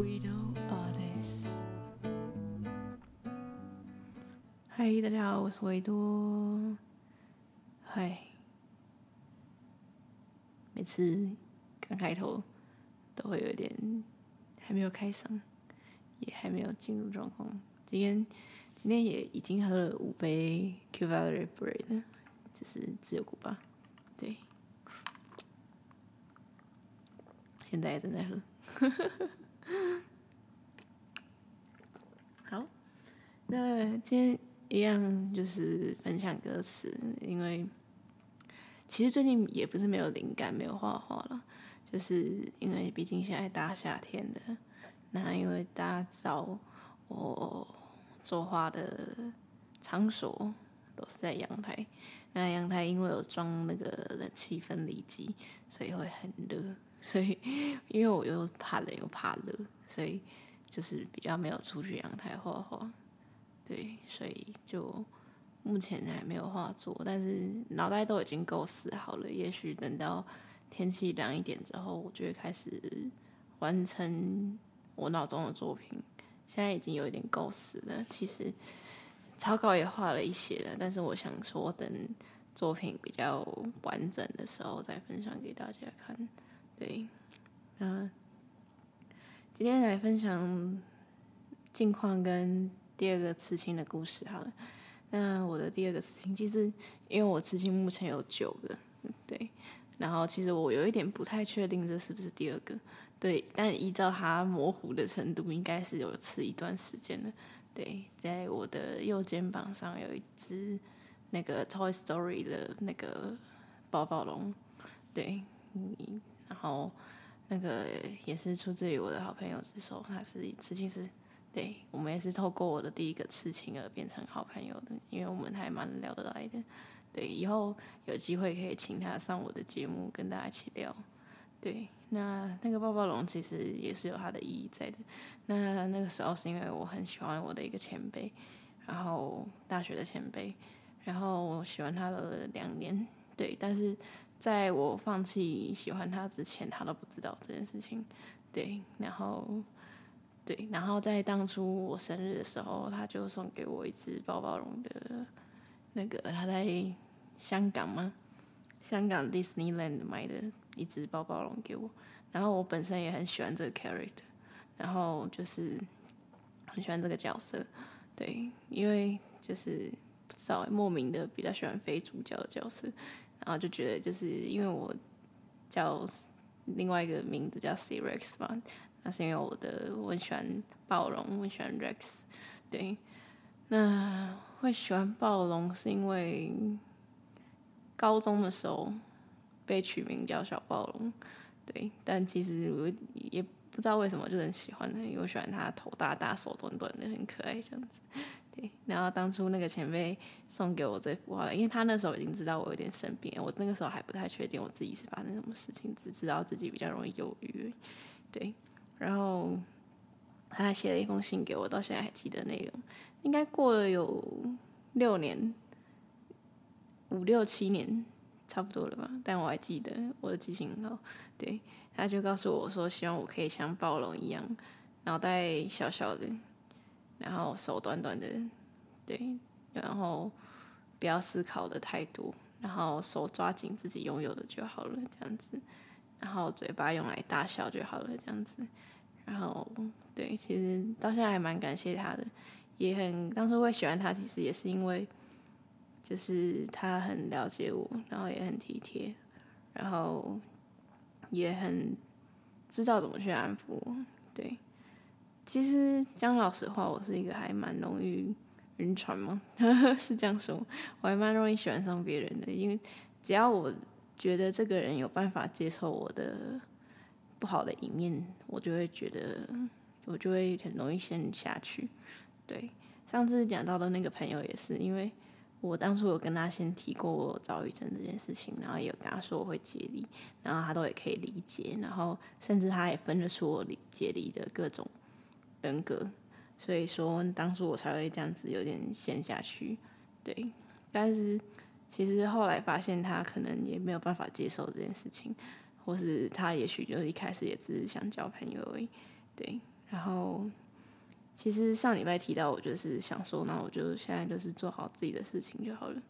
Widow Attis。嗨，大家好，我是维多。嗨，每次刚开头都会有点还没有开嗓，也还没有进入状况。今天今天也已经喝了五杯 Q Valley Bread，就是自由古巴。对。现在也正在喝，好，那今天一样就是分享歌词，因为其实最近也不是没有灵感，没有画画了，就是因为毕竟现在大夏天的，那因为大家知道我作画的场所都是在阳台，那阳台因为有装那个冷气分离机，所以会很热。所以，因为我又怕冷又怕热，所以就是比较没有出去阳台画画。对，所以就目前还没有画作，但是脑袋都已经构思好了。也许等到天气凉一点之后，我就会开始完成我脑中的作品。现在已经有一点构思了，其实草稿也画了一些了，但是我想说，等作品比较完整的时候再分享给大家看。对，嗯，今天来分享近况跟第二个刺青的故事。好了，那我的第二个刺青，其实因为我刺青目前有九个，对，然后其实我有一点不太确定这是不是第二个，对，但依照它模糊的程度，应该是有刺一段时间的。对，在我的右肩膀上有一只那个 Toy Story 的那个宝宝龙，对，然后，那个也是出自于我的好朋友之手，他是刺青师，对，我们也是透过我的第一个刺青而变成好朋友的，因为我们还蛮聊得来的。对，以后有机会可以请他上我的节目跟大家一起聊。对，那那个抱抱龙其实也是有它的意义在的。那那个时候是因为我很喜欢我的一个前辈，然后大学的前辈，然后我喜欢他了两年，对，但是。在我放弃喜欢他之前，他都不知道这件事情。对，然后，对，然后在当初我生日的时候，他就送给我一只抱抱龙的，那个他在香港吗？香港 Disneyland 买的一只抱抱龙给我。然后我本身也很喜欢这个 character，然后就是很喜欢这个角色。对，因为就是不知道莫名的比较喜欢非主角的角色。然后就觉得，就是因为我叫另外一个名字叫 C Rex 嘛，那是因为我的我喜欢暴龙，我喜欢 Rex，对。那会喜欢暴龙是因为高中的时候被取名叫小暴龙，对。但其实我也不知道为什么就很喜欢他，因为我喜欢他头大大、手短短的，很可爱这样子。对，然后当初那个前辈送给我这幅画了，因为他那时候已经知道我有点生病，我那个时候还不太确定我自己是发生什么事情，只知道自己比较容易忧郁。对，然后他还写了一封信给我，到现在还记得内容，应该过了有六年、五六七年，差不多了吧？但我还记得我的记性很好。对，他就告诉我说，希望我可以像暴龙一样，脑袋小小的。然后手短短的，对，然后不要思考的太多，然后手抓紧自己拥有的就好了，这样子。然后嘴巴用来大笑就好了，这样子。然后，对，其实到现在还蛮感谢他的，也很当初会喜欢他，其实也是因为，就是他很了解我，然后也很体贴，然后也很知道怎么去安抚我，对。其实讲老实话，我是一个还蛮容易晕船嘛，是这样说，我还蛮容易喜欢上别人的，因为只要我觉得这个人有办法接受我的不好的一面，我就会觉得我就会很容易陷下去。对，上次讲到的那个朋友也是，因为我当初有跟他先提过我躁郁症这件事情，然后也有跟他说我会解离，然后他都也可以理解，然后甚至他也分得出我理解离的各种。人格，所以说当初我才会这样子有点陷下去，对。但是其实后来发现他可能也没有办法接受这件事情，或是他也许就一开始也只是想交朋友而已，对。然后其实上礼拜提到，我就是想说，那我就现在就是做好自己的事情就好了。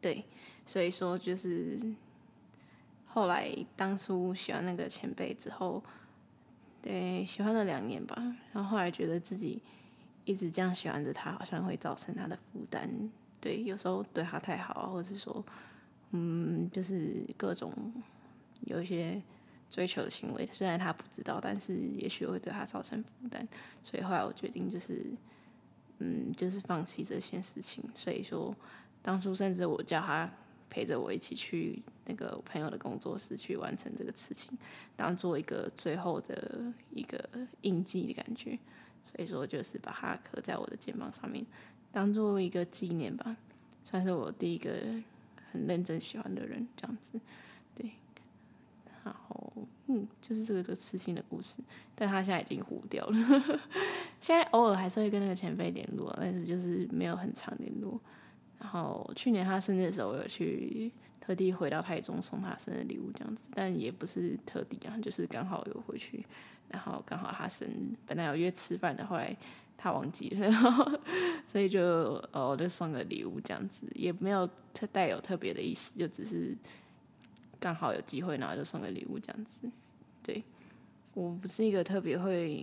对，所以说就是后来当初喜欢那个前辈之后，对，喜欢了两年吧，然后后来觉得自己一直这样喜欢着他，好像会造成他的负担。对，有时候对他太好，或者是说，嗯，就是各种有一些。追求的行为，虽然他不知道，但是也许会对他造成负担，所以后来我决定就是，嗯，就是放弃这件事情。所以说，当初甚至我叫他陪着我一起去那个朋友的工作室去完成这个事情，当做一个最后的一个印记的感觉。所以说，就是把它刻在我的肩膀上面，当做一个纪念吧，算是我第一个很认真喜欢的人，这样子。对然后，嗯，就是这个这个刺青的故事，但他现在已经糊掉了。现在偶尔还是会跟那个前辈联络，但是就是没有很常联络。然后去年他生日的时候，我有去特地回到台中送他生日礼物这样子，但也不是特地啊，就是刚好有回去，然后刚好他生日，本来有约吃饭的，后来他忘记了，所以就哦，就送个礼物这样子，也没有特带有特别的意思，就只是。刚好有机会，然后就送个礼物这样子。对，我不是一个特别会，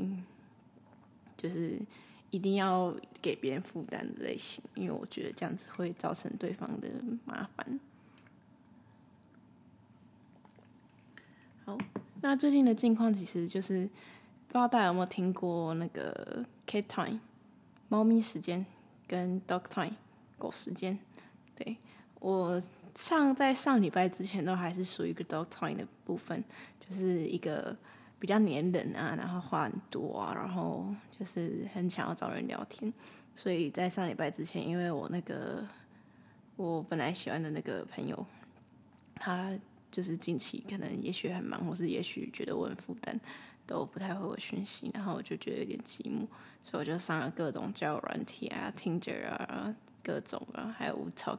就是一定要给别人负担的类型，因为我觉得这样子会造成对方的麻烦。好，那最近的近况其实就是，不知道大家有没有听过那个 Cat Time，猫咪时间跟 Dog Time，狗时间。对，我。上在上礼拜之前都还是属于一个 dog time 的部分，就是一个比较黏人啊，然后话很多啊，然后就是很想要找人聊天。所以在上礼拜之前，因为我那个我本来喜欢的那个朋友，他就是近期可能也许很忙，或是也许觉得我很负担，都不太回我讯息，然后我就觉得有点寂寞，所以我就上了各种交友软体啊，Tinder 啊。各种啊，还有 Wootalk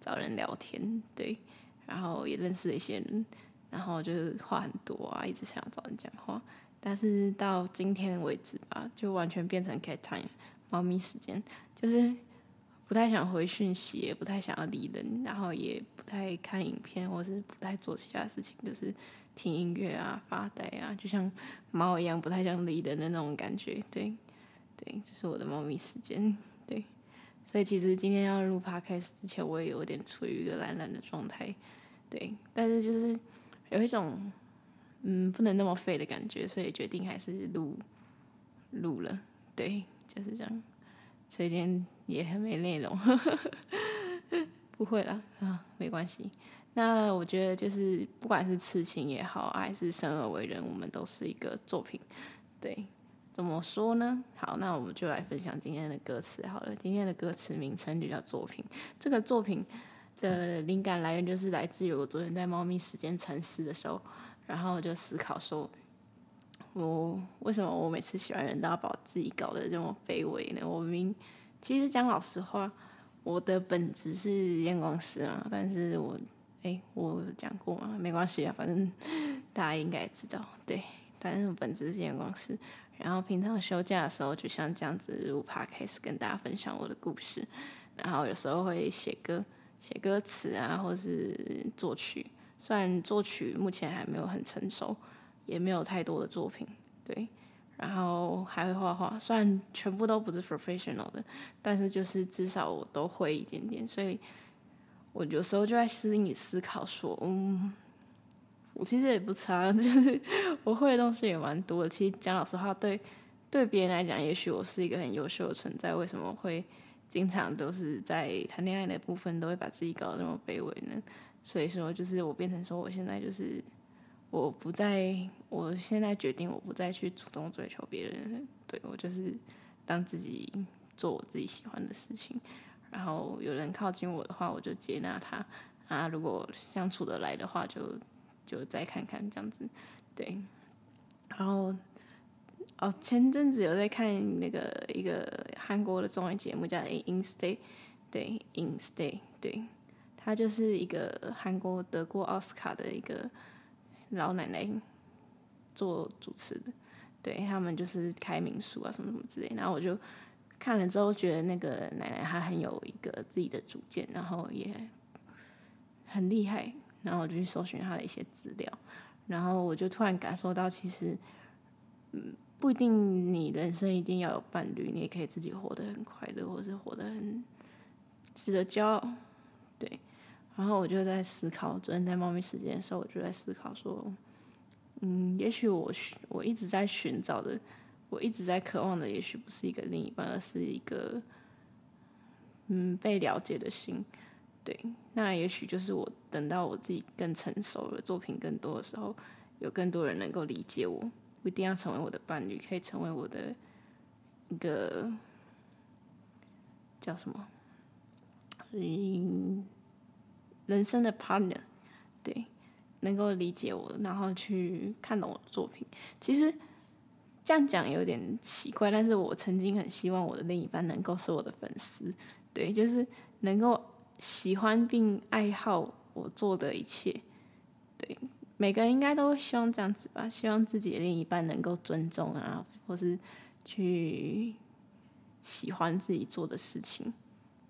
找人聊天，对，然后也认识了一些人，然后就是话很多啊，一直想要找人讲话，但是到今天为止吧，就完全变成 cat time，猫咪时间，就是不太想回讯息，也不太想要理人，然后也不太看影片，或是不太做其他事情，就是听音乐啊、发呆啊，就像猫一样，不太想理人的那种感觉，对，对，这是我的猫咪时间，对。所以其实今天要录 podcast 之前，我也有点处于一个懒懒的状态，对。但是就是有一种嗯不能那么废的感觉，所以决定还是录录了，对，就是这样。所以今天也很没内容，不会啦啊，没关系。那我觉得就是不管是痴情也好，还是生而为人，我们都是一个作品，对。怎么说呢？好，那我们就来分享今天的歌词好了。今天的歌词名称就叫作品。这个作品的灵感来源就是来自于我昨天在猫咪时间沉思的时候，然后就思考说，我为什么我每次喜欢人都要把自己搞得这么卑微呢？我明其实讲老实话，我的本质是验光师啊，但是我哎，我讲过吗？没关系啊，反正大家应该知道。对，反正本质是验光师。然后平常休假的时候，就像这样子录 p 开始跟大家分享我的故事。然后有时候会写歌、写歌词啊，或是作曲。虽然作曲目前还没有很成熟，也没有太多的作品，对。然后还会画画，虽然全部都不是 professional 的，但是就是至少我都会一点点。所以我有时候就在心里思考说，嗯。我其实也不差，就是我会的东西也蛮多。其实讲老实话，对对别人来讲，也许我是一个很优秀的存在。为什么会经常都是在谈恋爱的部分都会把自己搞得那么卑微呢？所以说，就是我变成说，我现在就是我不再，我现在决定我不再去主动追求别人。对，我就是当自己做我自己喜欢的事情，然后有人靠近我的话，我就接纳他。啊。如果相处得来的话，就。就再看看这样子，对，然后哦，前阵子有在看那个一个韩国的综艺节目叫《In Stay》，对，《In Stay》，对，他就是一个韩国得过奥斯卡的一个老奶奶做主持的，对他们就是开民宿啊什么什么之类，然后我就看了之后觉得那个奶奶她很有一个自己的主见，然后也很厉害，然后我就去搜寻她的一些资料，然后我就突然感受到，其实嗯不一定你人生一定要有伴侣，你也可以自己活得很快乐，或是活得很值得骄傲，对。然后我就在思考，昨天在猫咪时间的时候，我就在思考说。嗯，也许我我一直在寻找的，我一直在渴望的，也许不是一个另一半，而是一个嗯被了解的心。对，那也许就是我等到我自己更成熟了，作品更多的时候，有更多人能够理解我，不一定要成为我的伴侣，可以成为我的一个叫什么？嗯，人生的 partner，对。能够理解我，然后去看懂我的作品。其实这样讲有点奇怪，但是我曾经很希望我的另一半能够是我的粉丝，对，就是能够喜欢并爱好我做的一切。对，每个人应该都会希望这样子吧，希望自己的另一半能够尊重啊，或是去喜欢自己做的事情。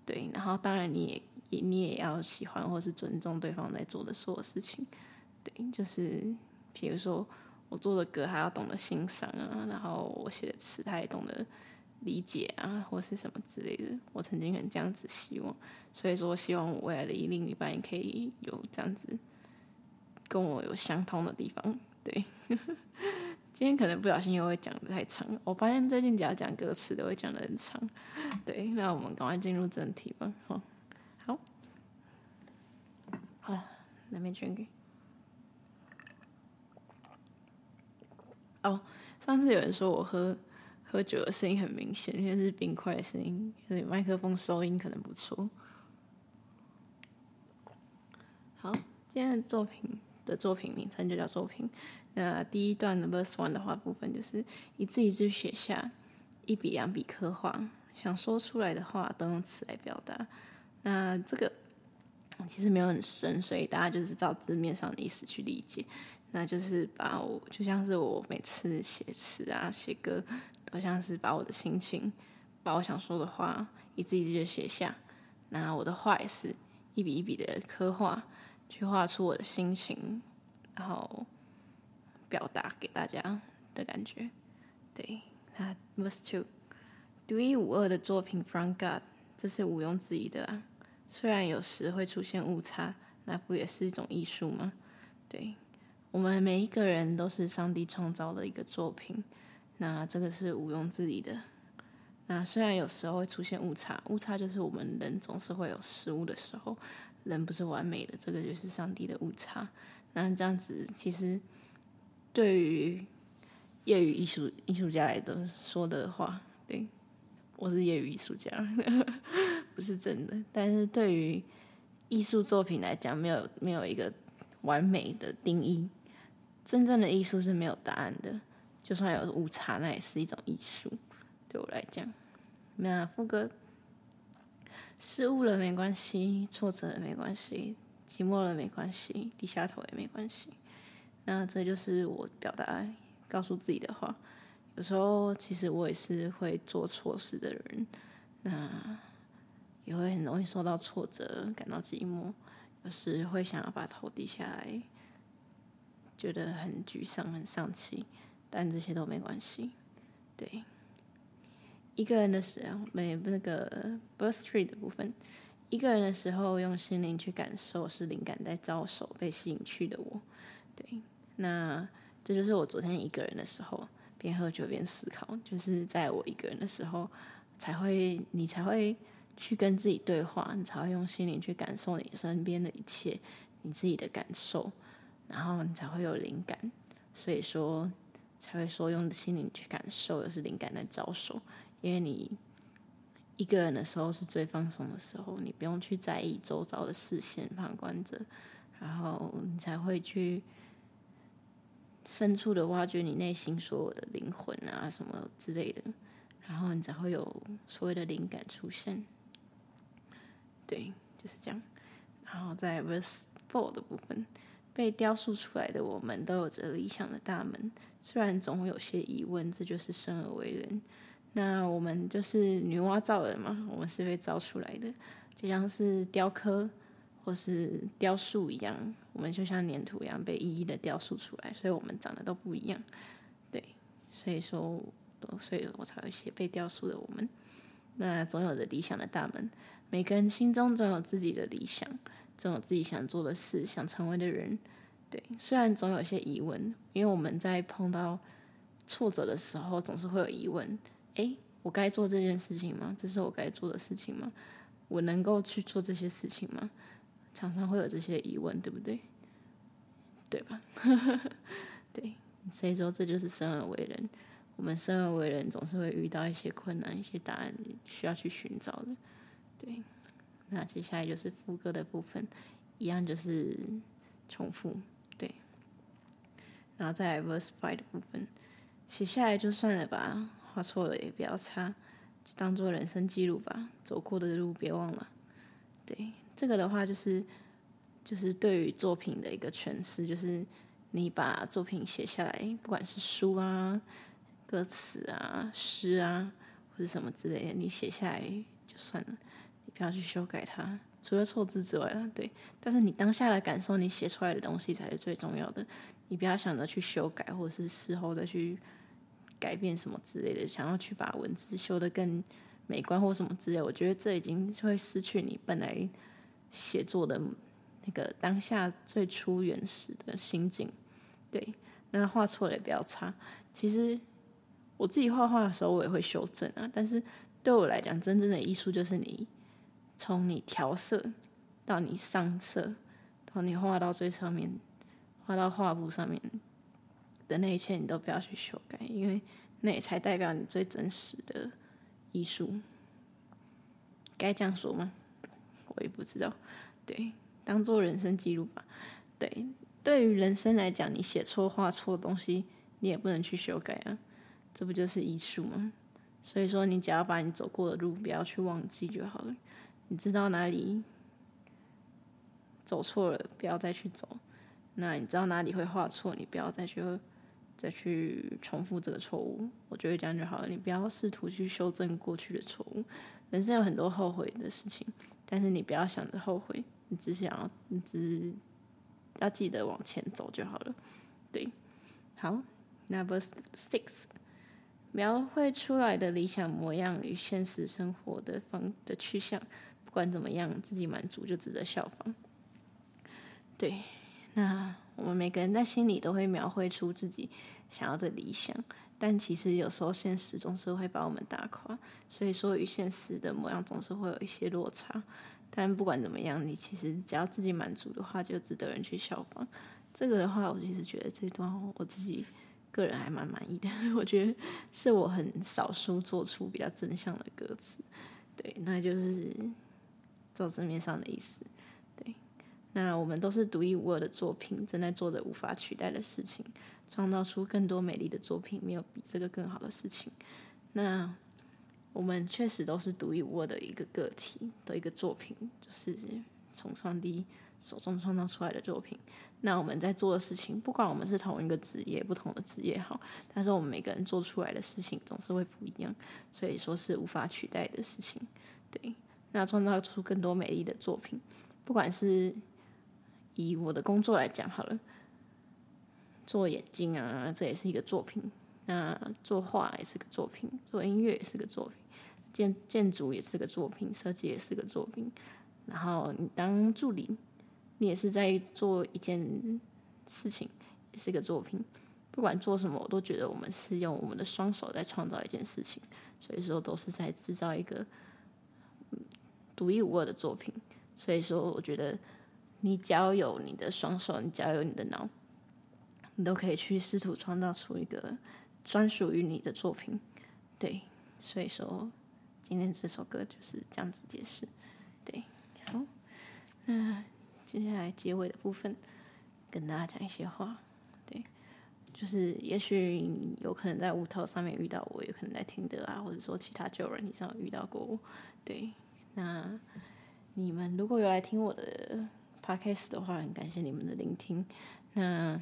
对，然后当然你也也你也要喜欢或是尊重对方在做的所有事情。对，就是比如说我做的歌，还要懂得欣赏啊，然后我写的词，他也懂得理解啊，或是什么之类的。我曾经很这样子希望，所以说希望我未来的另一半也可以有这样子跟我有相通的地方。对，今天可能不小心又会讲的太长，我发现最近只要讲歌词都会讲得很长。对，那我们赶快进入正题吧。好，好，好，那边全给。哦，上次有人说我喝喝酒的声音很明显，因为是冰块的声音，所以麦克风收音可能不错。好，今天的作品的作品名称就叫作品。那第一段的 verse one 的话部分就是一字一字写下，一笔两笔刻画，想说出来的话都用词来表达。那这个其实没有很深，所以大家就是照字面上的意思去理解。那就是把我，就像是我每次写词啊、写歌，都像是把我的心情，把我想说的话，一字一字的写下。那我的画也是一笔一笔的刻画，去画出我的心情，然后表达给大家的感觉。对，那 verse two，独一无二的作品 from God，这是毋庸置疑的啊。虽然有时会出现误差，那不也是一种艺术吗？对。我们每一个人都是上帝创造的一个作品，那这个是毋庸置疑的。那虽然有时候会出现误差，误差就是我们人总是会有失误的时候，人不是完美的，这个就是上帝的误差。那这样子其实对于业余艺术艺术家来说的话，对，我是业余艺术家，不是真的。但是对于艺术作品来讲，没有没有一个完美的定义。真正的艺术是没有答案的，就算有误差，那也是一种艺术。对我来讲，那副歌失误了没关系，挫折了没关系，寂寞了没关系，低下头也没关系。那这就是我表达、告诉自己的话。有时候其实我也是会做错事的人，那也会很容易受到挫折，感到寂寞，有时会想要把头低下来。觉得很沮丧、很丧气，但这些都没关系。对，一个人的时候，没那个 birth tree 的部分，一个人的时候用心灵去感受，是灵感在招手，被吸引去的我。对，那这就是我昨天一个人的时候，边喝酒边思考，就是在我一个人的时候，才会你才会去跟自己对话，你才会用心灵去感受你身边的一切，你自己的感受。然后你才会有灵感，所以说才会说用心灵去感受，的是灵感在招手。因为你一个人的时候是最放松的时候，你不用去在意周遭的视线、旁观者，然后你才会去深处的挖掘你内心所有的灵魂啊什么之类的，然后你才会有所谓的灵感出现。对，就是这样。然后在 verse four 的部分。被雕塑出来的我们都有着理想的大门，虽然总有些疑问，这就是生而为人。那我们就是女娲造人嘛，我们是被造出来的，就像是雕刻或是雕塑一样，我们就像粘土一样被一一的雕塑出来，所以我们长得都不一样。对，所以说，所以我才会写被雕塑的我们。那总有着理想的大门，每个人心中总有自己的理想。总有自己想做的事，想成为的人，对。虽然总有些疑问，因为我们在碰到挫折的时候，总是会有疑问：诶，我该做这件事情吗？这是我该做的事情吗？我能够去做这些事情吗？常常会有这些疑问，对不对？对吧？对。所以说，这就是生而为人。我们生而为人，总是会遇到一些困难，一些答案需要去寻找的，对。那接下来就是副歌的部分，一样就是重复，对。然后再来 verse five 的部分，写下来就算了吧，画错了也不要擦，就当做人生记录吧，走过的路别忘了。对，这个的话就是就是对于作品的一个诠释，就是你把作品写下来，不管是书啊、歌词啊、诗啊，或者什么之类的，你写下来就算了。你不要去修改它，除了错字之外啦，对。但是你当下的感受，你写出来的东西才是最重要的。你不要想着去修改，或者是事后再去改变什么之类的，想要去把文字修得更美观或什么之类。我觉得这已经会失去你本来写作的那个当下最初原始的心境。对，那画错了也不要擦。其实我自己画画的时候，我也会修正啊。但是对我来讲，真正的艺术就是你。从你调色到你上色，到你画到最上面，画到画布上面的那一切，你都不要去修改，因为那也才代表你最真实的艺术。该这样说吗？我也不知道。对，当做人生记录吧。对，对于人生来讲，你写错画错的东西，你也不能去修改啊。这不就是艺术吗？所以说，你只要把你走过的路不要去忘记就好了。你知道哪里走错了，不要再去走。那你知道哪里会画错，你不要再去再去重复这个错误。我觉得这样就好了。你不要试图去修正过去的错误。人生有很多后悔的事情，但是你不要想着后悔，你只想要，你只要记得往前走就好了。对，好，Number six，描绘出来的理想模样与现实生活的方的趋向。不管怎么样，自己满足就值得效仿。对，那我们每个人在心里都会描绘出自己想要的理想，但其实有时候现实总是会把我们打垮，所以说与现实的模样总是会有一些落差。但不管怎么样，你其实只要自己满足的话，就值得人去效仿。这个的话，我其实觉得这段我自己个人还蛮满意的，我觉得是我很少数做出比较正向的歌词。对，那就是。做字面上的意思，对。那我们都是独一无二的作品，正在做着无法取代的事情，创造出更多美丽的作品，没有比这个更好的事情。那我们确实都是独一无二的一个个体的一个作品，就是从上帝手中创造出来的作品。那我们在做的事情，不管我们是同一个职业、不同的职业好，但是我们每个人做出来的事情总是会不一样，所以说是无法取代的事情，对。那创造出更多美丽的作品，不管是以我的工作来讲好了，做眼镜啊，这也是一个作品；那做画也是个作品，做音乐也是个作品，建建筑也是个作品，设计也是个作品。然后你当助理，你也是在做一件事情，也是个作品。不管做什么，我都觉得我们是用我们的双手在创造一件事情，所以说都是在制造一个。独一无二的作品，所以说我觉得你只要有你的双手，你只要有你的脑，你都可以去试图创造出一个专属于你的作品。对，所以说今天这首歌就是这样子解释。对，好，那接下来结尾的部分跟大家讲一些话。对，就是也许有可能在乌托上面遇到我，有可能在听得啊，或者说其他旧人你上遇到过我。对。那你们如果有来听我的 Podcast 的话，很感谢你们的聆听。那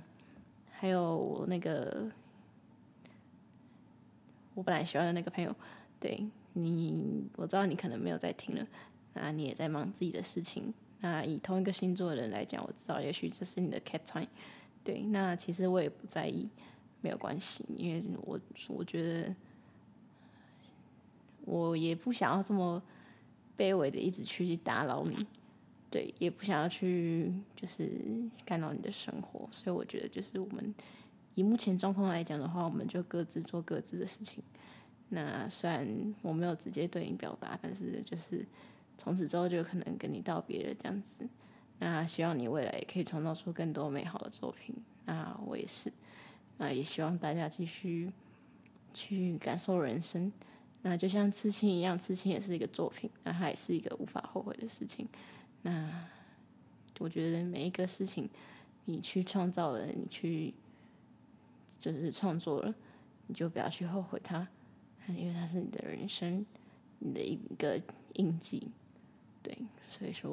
还有我那个我本来喜欢的那个朋友，对你，我知道你可能没有在听了，那你也在忙自己的事情。那以同一个星座的人来讲，我知道也许这是你的 cat time。对，那其实我也不在意，没有关系，因为我我觉得我也不想要这么卑微的一直去打扰你。对，也不想要去，就是干扰你的生活，所以我觉得，就是我们以目前状况来讲的话，我们就各自做各自的事情。那虽然我没有直接对你表达，但是就是从此之后就可能跟你道别了这样子。那希望你未来也可以创造出更多美好的作品。那我也是，那也希望大家继续去感受人生。那就像刺青一样，刺青也是一个作品，那它也是一个无法后悔的事情。那我觉得每一个事情，你去创造了，你去就是创作了，你就不要去后悔它，因为它是你的人生，你的一个印记。对，所以说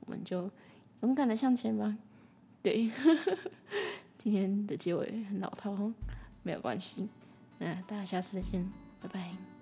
我们就勇敢的向前吧。对，今天的结尾很老套，没有关系。那大家下次再见，拜拜。